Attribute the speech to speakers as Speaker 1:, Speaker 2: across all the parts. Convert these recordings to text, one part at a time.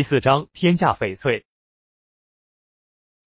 Speaker 1: 第四章天价翡翠。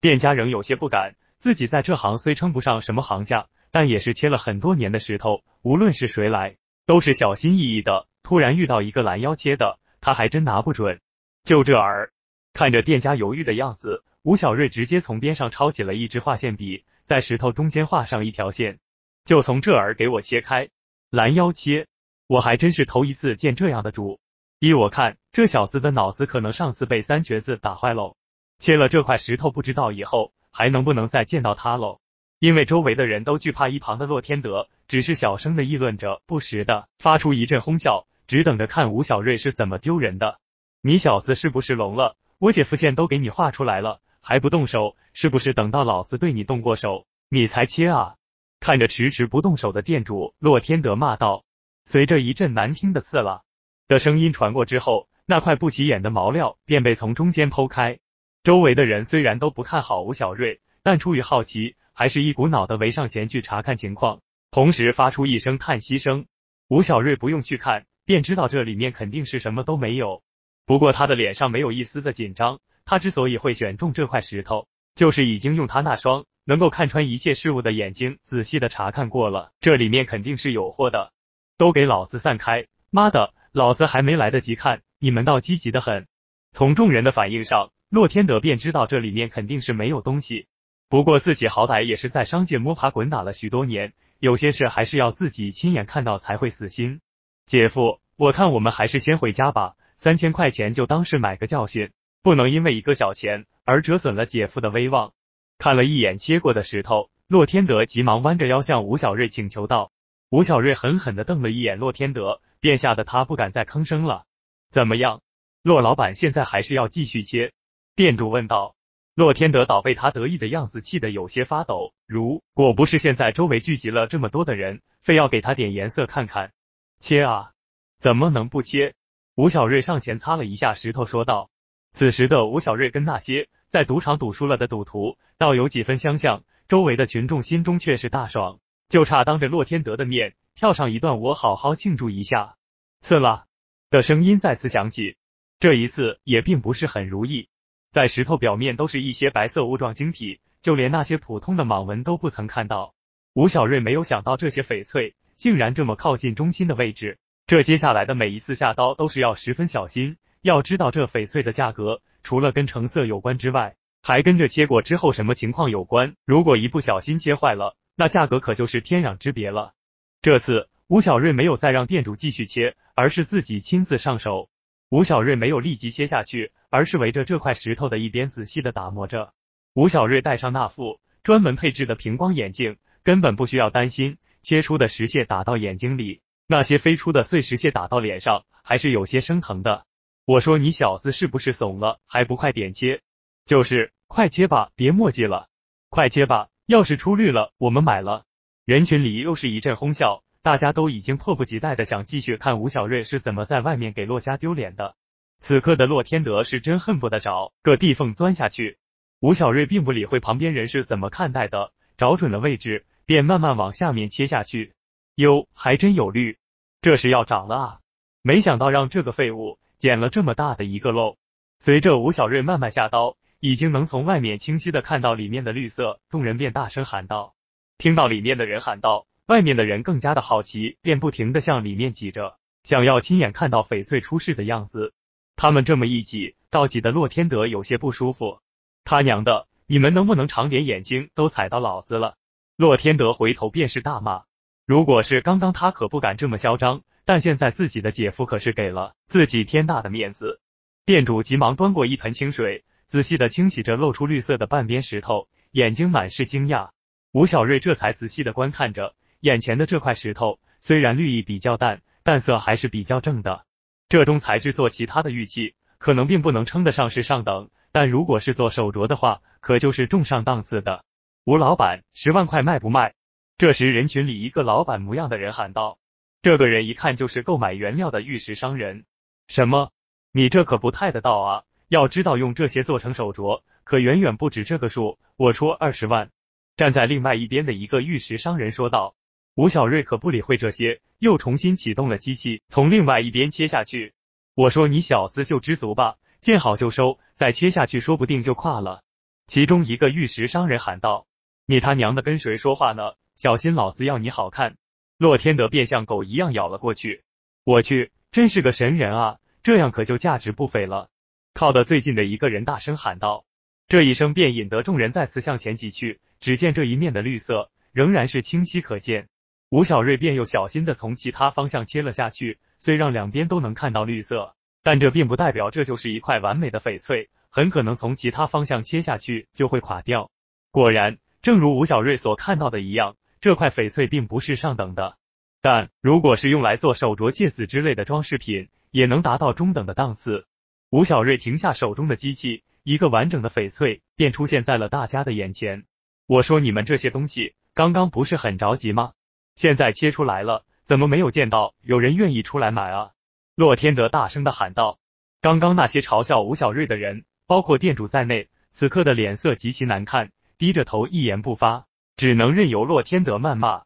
Speaker 1: 店家仍有些不敢，自己在这行虽称不上什么行家，但也是切了很多年的石头，无论是谁来，都是小心翼翼的。突然遇到一个拦腰切的，他还真拿不准。就这儿，看着店家犹豫的样子，吴小瑞直接从边上抄起了一支画线笔，在石头中间画上一条线，就从这儿给我切开。拦腰切，我还真是头一次见这样的主。依我看，这小子的脑子可能上次被三瘸子打坏喽。切了这块石头，不知道以后还能不能再见到他喽。因为周围的人都惧怕一旁的洛天德，只是小声的议论着，不时的发出一阵哄笑，只等着看吴小瑞是怎么丢人的。你小子是不是聋了？我姐夫线都给你画出来了，还不动手？是不是等到老子对你动过手，你才切啊？看着迟迟不动手的店主，洛天德骂道。随着一阵难听的刺了。的声音传过之后，那块不起眼的毛料便被从中间剖开。周围的人虽然都不看好吴小瑞，但出于好奇，还是一股脑的围上前去查看情况，同时发出一声叹息声。吴小瑞不用去看，便知道这里面肯定是什么都没有。不过他的脸上没有一丝的紧张，他之所以会选中这块石头，就是已经用他那双能够看穿一切事物的眼睛仔细的查看过了，这里面肯定是有货的。都给老子散开！妈的！老子还没来得及看，你们倒积极的很。从众人的反应上，洛天德便知道这里面肯定是没有东西。不过自己好歹也是在商界摸爬滚打了许多年，有些事还是要自己亲眼看到才会死心。姐夫，我看我们还是先回家吧，三千块钱就当是买个教训，不能因为一个小钱而折损了姐夫的威望。看了一眼切过的石头，洛天德急忙弯着腰向吴小瑞请求道。吴小瑞狠狠的瞪了一眼洛天德。便吓得他不敢再吭声了。怎么样，骆老板现在还是要继续切？店主问道。洛天德倒被他得意的样子气得有些发抖。如果不是现在周围聚集了这么多的人，非要给他点颜色看看，切啊！怎么能不切？吴小瑞上前擦了一下石头，说道。此时的吴小瑞跟那些在赌场赌输了的赌徒倒有几分相像，周围的群众心中却是大爽，就差当着洛天德的面。跳上一段，我好好庆祝一下。刺啦的声音再次响起，这一次也并不是很如意。在石头表面都是一些白色雾状晶体，就连那些普通的蟒纹都不曾看到。吴小瑞没有想到这些翡翠竟然这么靠近中心的位置，这接下来的每一次下刀都是要十分小心。要知道这翡翠的价格，除了跟成色有关之外，还跟着切过之后什么情况有关。如果一不小心切坏了，那价格可就是天壤之别了。这次吴小瑞没有再让店主继续切，而是自己亲自上手。吴小瑞没有立即切下去，而是围着这块石头的一边仔细的打磨着。吴小瑞戴上那副专门配置的平光眼镜，根本不需要担心切出的石屑打到眼睛里，那些飞出的碎石屑打到脸上还是有些生疼的。我说你小子是不是怂了？还不快点切？就是，快切吧，别墨迹了，快切吧，要是出绿了，我们买了。人群里又是一阵哄笑，大家都已经迫不及待的想继续看吴小瑞是怎么在外面给洛家丢脸的。此刻的洛天德是真恨不得找个地缝钻下去。吴小瑞并不理会旁边人是怎么看待的，找准了位置，便慢慢往下面切下去。哟，还真有绿，这是要长了啊！没想到让这个废物捡了这么大的一个漏。随着吴小瑞慢慢下刀，已经能从外面清晰的看到里面的绿色，众人便大声喊道。听到里面的人喊道，外面的人更加的好奇，便不停的向里面挤着，想要亲眼看到翡翠出世的样子。他们这么一挤，倒挤得洛天德有些不舒服。他娘的，你们能不能长点眼睛？都踩到老子了！洛天德回头便是大骂。如果是刚刚，他可不敢这么嚣张，但现在自己的姐夫可是给了自己天大的面子。店主急忙端过一盆清水，仔细的清洗着露出绿色的半边石头，眼睛满是惊讶。吴小瑞这才仔细的观看着眼前的这块石头，虽然绿意比较淡，但色还是比较正的。这种材质做其他的玉器，可能并不能称得上是上等，但如果是做手镯的话，可就是重上档次的。吴老板，十万块卖不卖？这时人群里一个老板模样的人喊道：“这个人一看就是购买原料的玉石商人。”什么？你这可不太得道啊！要知道用这些做成手镯，可远远不止这个数。我出二十万。站在另外一边的一个玉石商人说道：“吴小瑞可不理会这些，又重新启动了机器，从另外一边切下去。我说你小子就知足吧，见好就收，再切下去说不定就垮了。其中一个玉石商人喊道：“你他娘的跟谁说话呢？小心老子要你好看！”洛天德便像狗一样咬了过去。我去，真是个神人啊！这样可就价值不菲了。靠得最近的一个人大声喊道，这一声便引得众人再次向前挤去。只见这一面的绿色仍然是清晰可见。吴小瑞便又小心的从其他方向切了下去，虽让两边都能看到绿色，但这并不代表这就是一块完美的翡翠，很可能从其他方向切下去就会垮掉。果然，正如吴小瑞所看到的一样，这块翡翠并不是上等的。但如果是用来做手镯、戒指之类的装饰品，也能达到中等的档次。吴小瑞停下手中的机器，一个完整的翡翠便出现在了大家的眼前。我说你们这些东西，刚刚不是很着急吗？现在切出来了，怎么没有见到有人愿意出来买啊？洛天德大声的喊道。刚刚那些嘲笑吴小瑞的人，包括店主在内，此刻的脸色极其难看，低着头一言不发，只能任由洛天德谩骂。